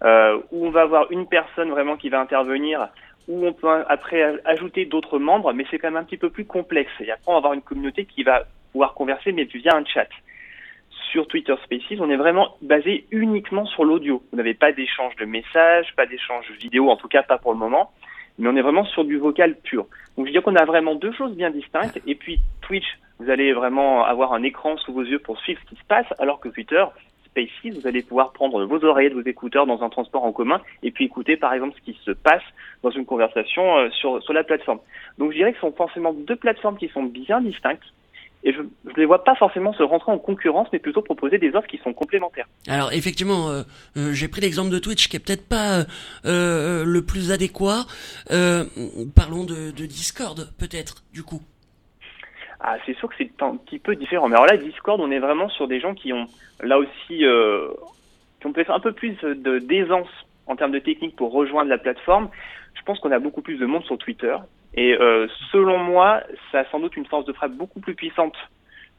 euh, où on va avoir une personne vraiment qui va intervenir, où on peut après ajouter d'autres membres, mais c'est quand même un petit peu plus complexe. Et après, on va avoir une communauté qui va pouvoir converser, mais via un chat. Sur Twitter Spaces, on est vraiment basé uniquement sur l'audio. Vous n'avez pas d'échange de messages, pas d'échange vidéo, en tout cas pas pour le moment, mais on est vraiment sur du vocal pur. Donc je veux dire qu'on a vraiment deux choses bien distinctes, et puis Twitch vous allez vraiment avoir un écran sous vos yeux pour suivre ce qui se passe, alors que Twitter, Spaces, vous allez pouvoir prendre vos oreillettes, vos écouteurs dans un transport en commun et puis écouter par exemple ce qui se passe dans une conversation euh, sur, sur la plateforme. Donc je dirais que ce sont forcément deux plateformes qui sont bien distinctes et je ne les vois pas forcément se rentrer en concurrence, mais plutôt proposer des offres qui sont complémentaires. Alors effectivement, euh, euh, j'ai pris l'exemple de Twitch qui est peut-être pas le plus adéquat. parlons de Discord, peut-être, du coup. Ah, c'est sûr que c'est un petit peu différent. Mais alors là, Discord, on est vraiment sur des gens qui ont, là aussi, euh, qui ont peut-être un peu plus d'aisance en termes de technique pour rejoindre la plateforme. Je pense qu'on a beaucoup plus de monde sur Twitter. Et euh, selon moi, ça a sans doute une force de frappe beaucoup plus puissante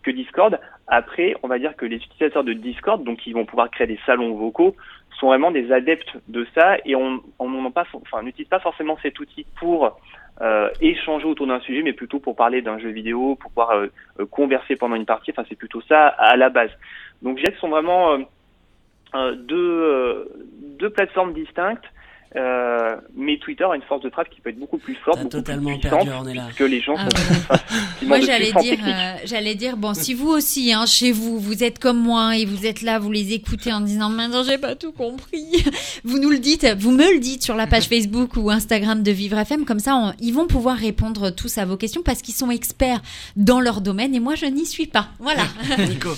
que Discord. Après, on va dire que les utilisateurs de Discord, donc qui vont pouvoir créer des salons vocaux, sont vraiment des adeptes de ça et on n'utilise pas forcément cet outil pour euh, échanger autour d'un sujet, mais plutôt pour parler d'un jeu vidéo, pour pouvoir euh, euh, converser pendant une partie. Enfin, c'est plutôt ça à la base. Donc, je sont vraiment deux, deux plateformes distinctes euh, mais Twitter a une force de frappe qui peut être beaucoup plus forte, beaucoup totalement plus puissante, que les gens ah sont Moi, j'allais dire, euh, j'allais dire, bon, si vous aussi, hein, chez vous, vous êtes comme moi et vous êtes là, vous les écoutez en disant, maintenant, j'ai pas tout compris. vous nous le dites, vous me le dites sur la page Facebook ou Instagram de Vivre FM, comme ça, ils vont pouvoir répondre tous à vos questions parce qu'ils sont experts dans leur domaine et moi, je n'y suis pas. Voilà.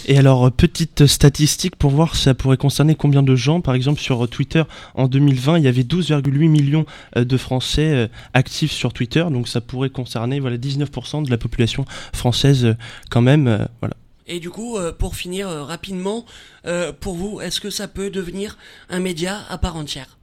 et alors, petite statistique pour voir si ça pourrait concerner combien de gens, par exemple, sur Twitter en 2020, il y avait 12 12,8 millions euh, de Français euh, actifs sur Twitter, donc ça pourrait concerner voilà 19% de la population française euh, quand même. Et du coup, pour finir rapidement, pour vous, est-ce que ça peut devenir un média à part entière?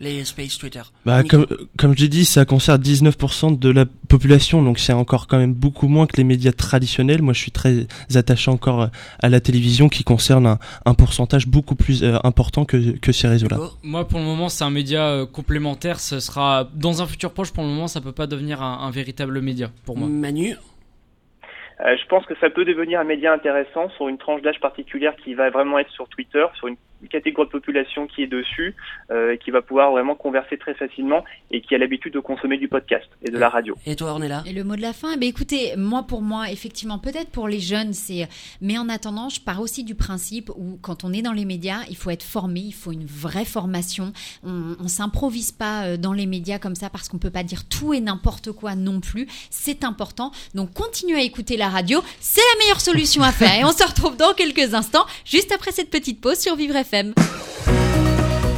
Les space Twitter. Bah, comme, comme j'ai dit, ça concerne 19% de la population, donc c'est encore quand même beaucoup moins que les médias traditionnels. Moi, je suis très attaché encore à la télévision qui concerne un, un pourcentage beaucoup plus euh, important que, que ces réseaux-là. Moi, pour le moment, c'est un média euh, complémentaire. Ce sera dans un futur proche. Pour le moment, ça peut pas devenir un, un véritable média pour moi. Manu? Euh, je pense que ça peut devenir un média intéressant sur une tranche d'âge particulière qui va vraiment être sur Twitter, sur une catégorie de population qui est dessus, euh, qui va pouvoir vraiment converser très facilement et qui a l'habitude de consommer du podcast et de la radio. Et toi, on est là Et le mot de la fin, eh ben écoutez, moi pour moi, effectivement, peut-être pour les jeunes, c'est. Mais en attendant, je pars aussi du principe où quand on est dans les médias, il faut être formé, il faut une vraie formation. On, on s'improvise pas euh, dans les médias comme ça parce qu'on peut pas dire tout et n'importe quoi non plus. C'est important. Donc continuez à écouter la radio, c'est la meilleure solution à faire. Et on se retrouve dans quelques instants, juste après cette petite pause sur Vivre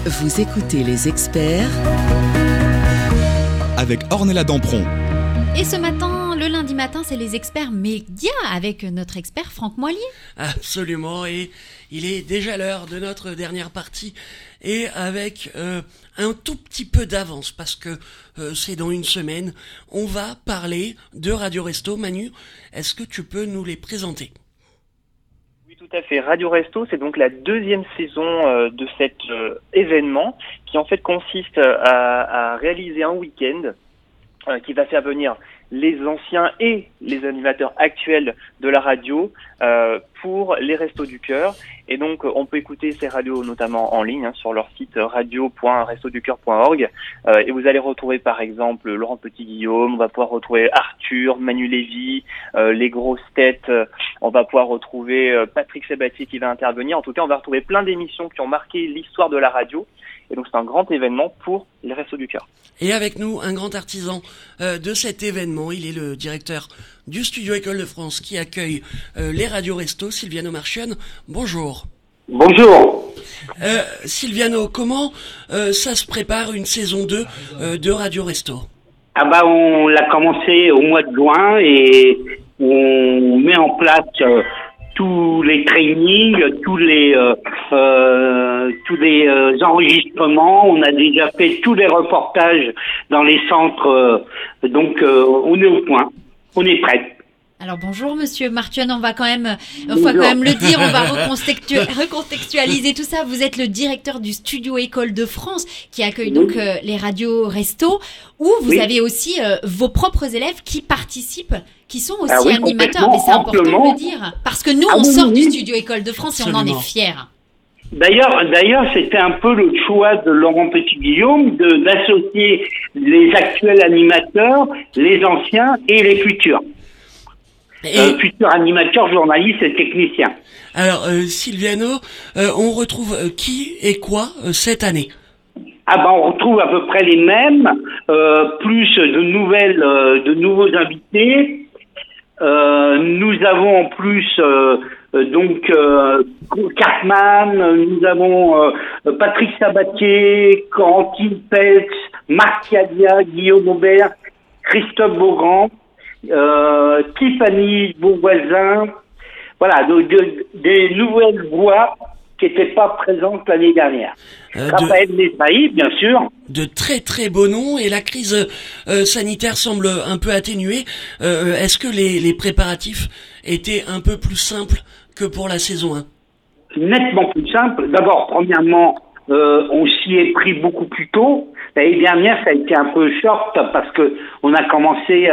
vous écoutez les experts avec Ornella Dampron. Et ce matin, le lundi matin, c'est les experts médias avec notre expert Franck Moilier. Absolument, et il est déjà l'heure de notre dernière partie, et avec euh, un tout petit peu d'avance, parce que euh, c'est dans une semaine, on va parler de Radio Resto. Manu, est-ce que tu peux nous les présenter? Tout à fait. Radio Resto, c'est donc la deuxième saison euh, de cet euh, événement qui en fait consiste à, à réaliser un week-end euh, qui va faire venir les anciens et les animateurs actuels de la radio euh, pour les restos du cœur. Et donc, on peut écouter ces radios notamment en ligne hein, sur leur site radio.restoducœur.org. Euh, et vous allez retrouver par exemple Laurent Petit-Guillaume, on va pouvoir retrouver Arthur, Manu Lévy, euh, les grosses têtes, euh, on va pouvoir retrouver euh, Patrick Sabatier qui va intervenir. En tout cas, on va retrouver plein d'émissions qui ont marqué l'histoire de la radio. Et donc c'est un grand événement pour les Restos du Cœur. Et avec nous, un grand artisan euh, de cet événement, il est le directeur du Studio École de France qui accueille euh, les radios Restos, Sylviano Marchion. Bonjour. Bonjour. Euh, Sylviano, comment euh, ça se prépare une saison 2 euh, de Radio Resto? Ah bah on l'a commencé au mois de juin et on met en place euh, tous les trainings, tous les euh, euh, tous les euh, enregistrements. On a déjà fait tous les reportages dans les centres. euh, donc euh, on est au point. On est prêt. Alors bonjour Monsieur Martion, on va quand même, on va quand même le dire, on va recontextu- recontextualiser tout ça. Vous êtes le directeur du Studio École de France qui accueille donc euh, les radios Resto, où vous Oui. avez aussi euh, vos propres élèves qui participent, qui sont aussi Ah oui, animateurs. Mais c'est important de le dire parce que nous Ah on oui, sort du. Studio École de France et on en est fiers. D'ailleurs, d'ailleurs, c'était un peu le choix de Laurent Petit-Guillaume de d'associer les actuels animateurs, les anciens et les futurs. Et- euh, futur animateur, journaliste et technicien. Alors, euh, Silviano, euh, on retrouve euh, qui et quoi euh, cette année? Ah ben on retrouve à peu près les mêmes, plus de nouvelles, de nouveaux invités. Nous avons en plus donc Cartman, nous avons Patrick Sabatier, Corentine Peltz, Marc Cadia, Guillaume Aubert, Christophe Beaugrand, euh, Tiffany Beauvoisin. Voilà, de- de- des nouvelles voix qui n'étaient pas présentes l'année dernière. Euh, de, Raphaël Mesbaï, bien sûr. de très très beaux noms et la crise euh, sanitaire semble un peu atténuée. Euh, Est-ce que les, les préparatifs étaient un peu plus simples que pour la saison 1 nettement plus simple. D'abord, premièrement, euh, on s'y est pris beaucoup plus tôt. L'année dernière, ça a été un peu short parce que on a commencé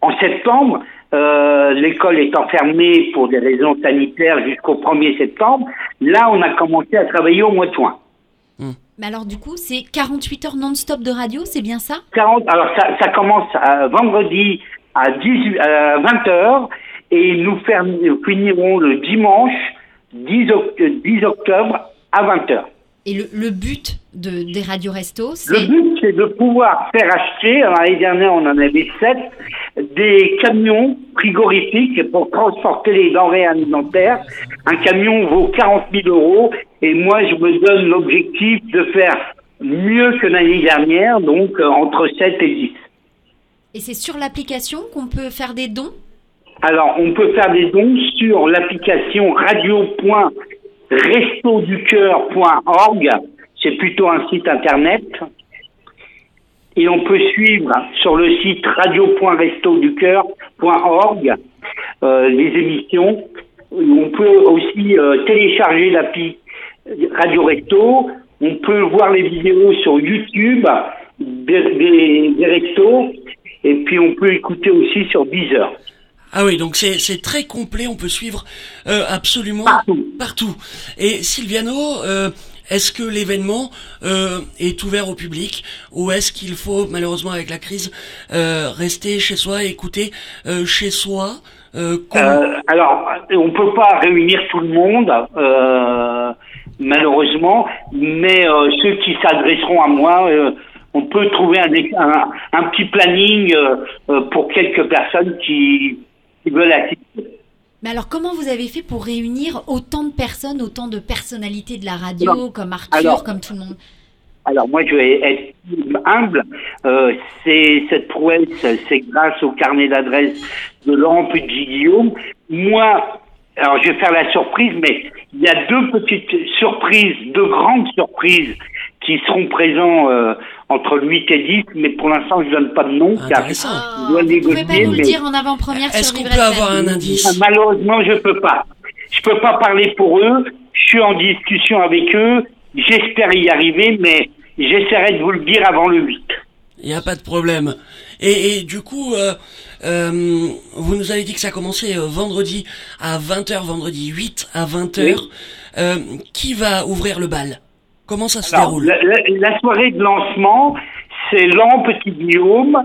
en septembre. Euh, L'école étant fermée pour des raisons sanitaires jusqu'au 1er septembre. Là, on a commencé à travailler au mois de juin. Mais alors du coup, c'est 48 heures non-stop de radio, c'est bien ça? 40, alors ça, ça commence à vendredi à 18, à 20 heures et nous finirons le dimanche 10, oct- 10 octobre à 20 heures. Et le, le but de, des radios resto, Le but, c'est de pouvoir faire acheter, l'année dernière, on en avait sept, des camions frigorifiques pour transporter les denrées alimentaires. Un camion vaut 40 000 euros et moi, je me donne l'objectif de faire mieux que l'année dernière, donc euh, entre 7 et 10. Et c'est sur l'application qu'on peut faire des dons? Alors, on peut faire des dons sur l'application radio.restoducœur.org. C'est plutôt un site internet. Et on peut suivre sur le site radio.restoducœur.org euh, les émissions. On peut aussi euh, télécharger l'appli Radio Resto. On peut voir les vidéos sur YouTube des restos. Et puis on peut écouter aussi sur Deezer. Ah oui, donc c'est c'est très complet, on peut suivre euh, absolument Partout. partout. Et Silviano, euh, est-ce que l'événement euh, est ouvert au public ou est-ce qu'il faut malheureusement avec la crise euh, rester chez soi écouter euh, chez soi euh, Euh, alors, on peut pas réunir tout le monde, euh, malheureusement, mais euh, ceux qui s'adresseront à moi, euh, on peut trouver un, un, un petit planning euh, pour quelques personnes qui, qui veulent assister. Mais alors comment vous avez fait pour réunir autant de personnes, autant de personnalités de la radio, Non. comme Arthur, Alors- comme tout le monde Alors moi, je vais être humble. Euh, c'est cette prouesse, c'est grâce au carnet d'adresse de Laurent Petit-Guillaume. Moi, alors je vais faire la surprise, mais il y a deux petites surprises, deux grandes surprises qui seront présents euh, entre le 8 et 10, mais pour l'instant, je donne pas de nom. car Intéressant. je dois Ah, Vous pouvez pas négocier, nous le dire en avant-première Est-ce qu'on peut avoir un indice? Ah, Malheureusement, je peux pas. Je peux pas parler pour eux. Je suis en discussion avec eux. J'espère y arriver, mais j'essaierai de vous le dire avant le 8. Il n'y a pas de problème. Et, et du coup, euh, euh, vous nous avez dit que ça commençait euh, vendredi à 20h, vendredi 8 à 20h. Euh, qui va ouvrir le bal? Comment ça se Alors, déroule la, la- la soirée de lancement, c'est Laurent Petit-Guillaume,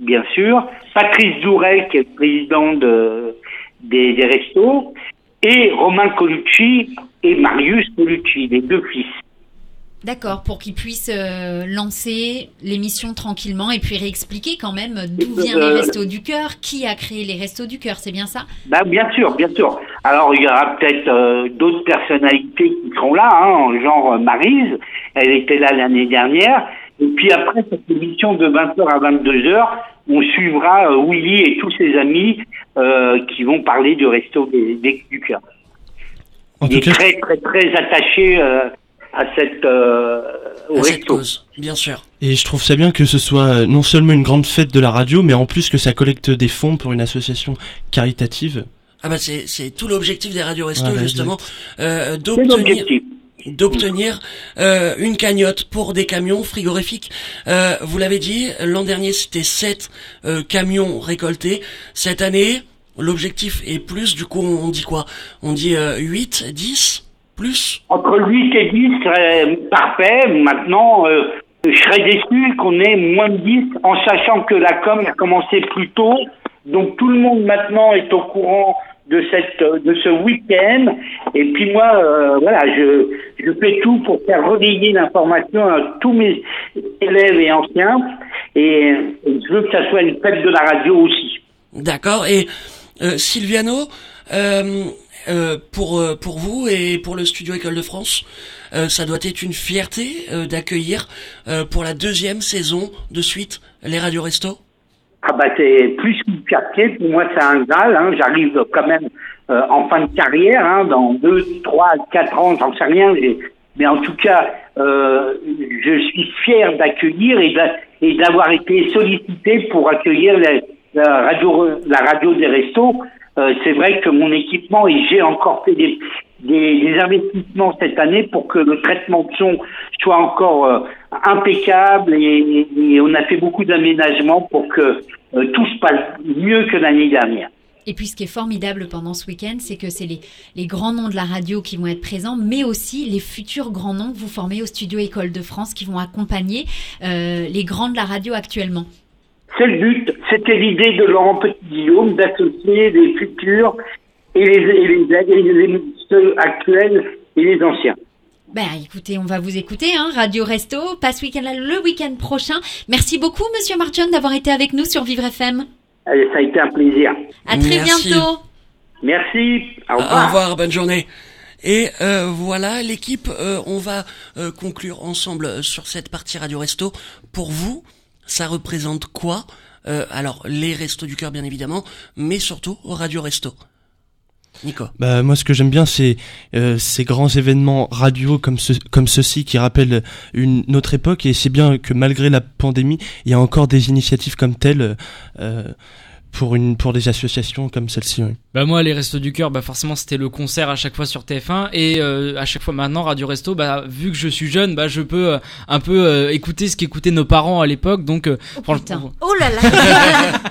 bien sûr, Patrice Dourel, qui est le président de, des, des restos, et Romain Colucci et Marius Colucci, les deux fils. D'accord, pour qu'ils puissent euh, lancer l'émission tranquillement et puis réexpliquer quand même d'où viennent Euh, les Restos du Cœur, qui a créé les Restos du Cœur, c'est bien ça? Ben, bien sûr, bien sûr. Alors, il y aura peut-être euh, d'autres personnalités qui seront là, hein, genre euh, Maryse, elle était là l'année dernière. Et puis après cette émission de 20h à 22h, on suivra euh, Willy et tous ses amis euh, qui vont parler du resto des, des- du cœur. En Il tout est cas, très, très, très attaché euh, à cette euh, au à cette cause, bien sûr. et je trouve ça bien que ce soit euh, non seulement une grande fête de la radio, mais en plus que ça collecte des fonds pour une association caritative. Ah bah c'est c'est tout l'objectif des radios resto Voilà, justement euh, d'obtenir d'obtenir euh, une cagnotte pour des camions frigorifiques. Euh, vous l'avez dit, l'an dernier c'était 7 euh, camions récoltés. Cette année, l'objectif est plus, du coup on dit quoi? On dit euh, 8, 10 plus Entre 8 et 10 serait parfait. Maintenant, euh, je serais déçu qu'on ait moins de 10 en sachant que la com a commencé plus tôt. Donc tout le monde maintenant est au courant de cette de ce week-end. Et puis moi, euh, voilà, je, je fais tout pour faire relayer l'information à tous mes élèves et anciens. Et, je veux que ça soit une fête de la radio aussi. D'accord. Et euh, Silviano, euh, euh, pour euh, pour vous et pour le studio École de France, euh, ça doit être une fierté d'accueillir pour la deuxième saison de suite les radios resto. Ah bah c'est plus qu'une fierté, pour moi c'est un Graal, hein. j'arrive quand même en fin de carrière, hein, dans deux, trois, quatre ans, j'en sais rien, mais en tout cas je suis fier d'accueillir et d'a- et d'avoir été sollicité pour accueillir la radio la radio des restos. Euh, c'est vrai que mon équipement et j'ai encore fait des, investissements cette année pour que le traitement de son soit encore euh, impeccable et, on a fait beaucoup d'aménagements pour que euh, tout se passe mieux que l'année dernière. Et puis ce qui est formidable pendant ce week-end, c'est que c'est les, grands noms de la radio qui vont être présents, mais aussi les futurs grands noms que vous formez au studio École de France qui vont accompagner les grands de la radio actuellement. C'est le but, c'était l'idée de Laurent Petit-Guillaume d'associer les futurs et les, et les, et les- ceux actuels et les anciens. Ben écoutez, on va vous écouter, hein, Radio Resto, passe week-end là, le week-end prochain. Merci beaucoup, Monsieur Marchon, d'avoir été avec nous sur Vivre FM. Allez, ça a été un plaisir. À très Merci. bientôt. Merci, au Au revoir. revoir, bonne journée. Et euh, voilà, l'équipe, euh, on va euh, conclure ensemble sur cette partie Radio Resto. Pour vous, ça représente quoi Euh, Alors, les Restos du Cœur, bien évidemment, mais surtout Radio Resto. Nico. Bah moi ce que j'aime bien c'est euh, ces grands événements radio comme ce, comme ceux-ci qui rappellent une autre époque et c'est bien que malgré la pandémie il y a encore des initiatives comme telles euh, pour une pour des associations comme celle-ci. oui. Bah moi les restos du cœur bah forcément c'était le concert à chaque fois sur TF1 et euh, à chaque fois maintenant Radio Resto bah vu que je suis jeune bah je peux euh, un peu euh, écouter ce qu'écoutaient nos parents à l'époque donc euh, Oh franchement- putain. Oh là là.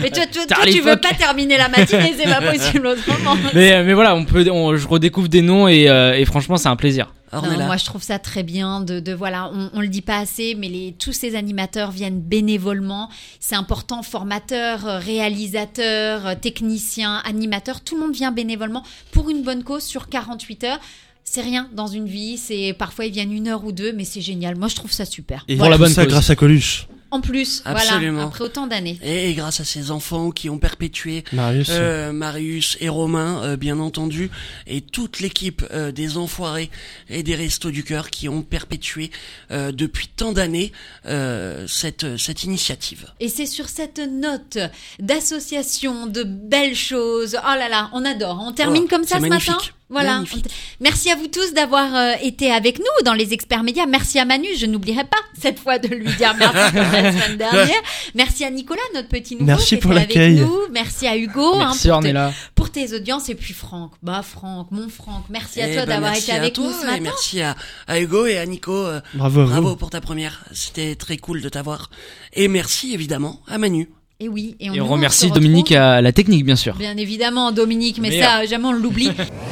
Mais toi, toi, toi, tu veux pas terminer la matinée, c'est pas possible autrement. mais euh, mais voilà on peut on, je redécouvre des noms et, euh, et franchement c'est un plaisir. Non, moi je trouve ça très bien de, de voilà, on, on le dit pas assez, mais les, tous ces animateurs viennent bénévolement. C'est important, formateurs, euh, réalisateurs, euh, techniciens, animateurs, tout le monde vient bénévolement pour une bonne cause sur 48 heures. C'est rien dans une vie, c'est parfois ils viennent une heure ou deux, mais c'est génial. Moi je trouve ça super. Et Voilà. tout ça grâce à Coluche. En plus, Absolument. voilà, après autant d'années. Et, et grâce à ces enfants qui ont perpétué Marius. euh, Marius et Romain, euh, bien entendu, et toute l'équipe euh, des Enfoirés et des Restos du Cœur qui ont perpétué euh, depuis tant d'années euh, cette cette initiative. Et c'est sur cette note d'association, de belles choses. Oh là là, on adore. On termine Oh, comme ça ce magnifique. matin? Voilà. Magnifique. Merci à vous tous d'avoir euh, été avec nous dans les experts médias. Merci à Manu, je n'oublierai pas cette fois de lui dire merci la semaine dernière. Merci à Nicolas, notre petit nouveau Merci qui était pour avec l'accueil. nous. Merci à Hugo Merci, pour, Ornella. pour tes audiences et puis Franck. Bah Franck, mon Franck, merci à Eh toi ben, d'avoir été avec toi nous ce et matin. merci à, à Hugo et à Nico. euh, Bravo vous. bravo pour ta première. C'était très cool de t'avoir. Et merci évidemment à Manu. Et oui, et on, Et remercie Dominique à la technique bien sûr. Bien évidemment, Dominique, mais Meilleur. ça, jamais on l'oublie.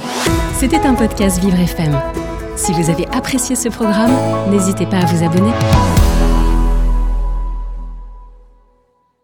C'était un podcast Vivre FM. Si vous avez apprécié ce programme, n'hésitez pas à vous abonner.